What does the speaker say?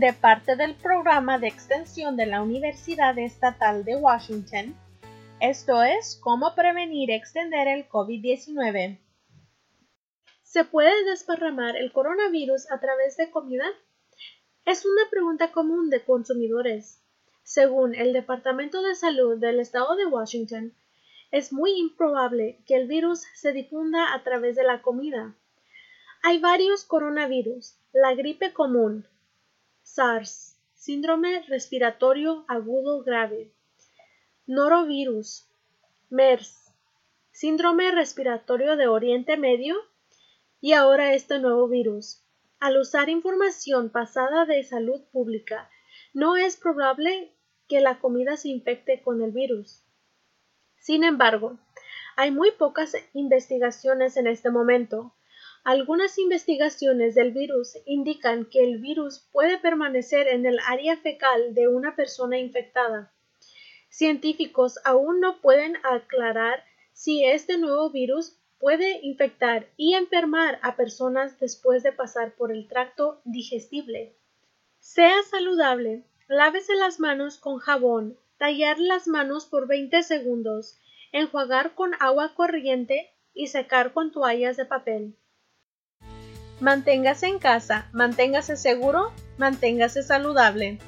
de parte del programa de extensión de la Universidad Estatal de Washington. Esto es cómo prevenir y extender el COVID-19. ¿Se puede desparramar el coronavirus a través de comida? Es una pregunta común de consumidores. Según el Departamento de Salud del Estado de Washington, es muy improbable que el virus se difunda a través de la comida. Hay varios coronavirus, la gripe común, SARS, síndrome respiratorio agudo grave, norovirus, MERS, síndrome respiratorio de Oriente Medio y ahora este nuevo virus. Al usar información pasada de salud pública, no es probable que la comida se infecte con el virus. Sin embargo, hay muy pocas investigaciones en este momento. Algunas investigaciones del virus indican que el virus puede permanecer en el área fecal de una persona infectada. Científicos aún no pueden aclarar si este nuevo virus puede infectar y enfermar a personas después de pasar por el tracto digestible. Sea saludable, lávese las manos con jabón, tallar las manos por 20 segundos, enjuagar con agua corriente y secar con toallas de papel. Manténgase en casa, manténgase seguro, manténgase saludable.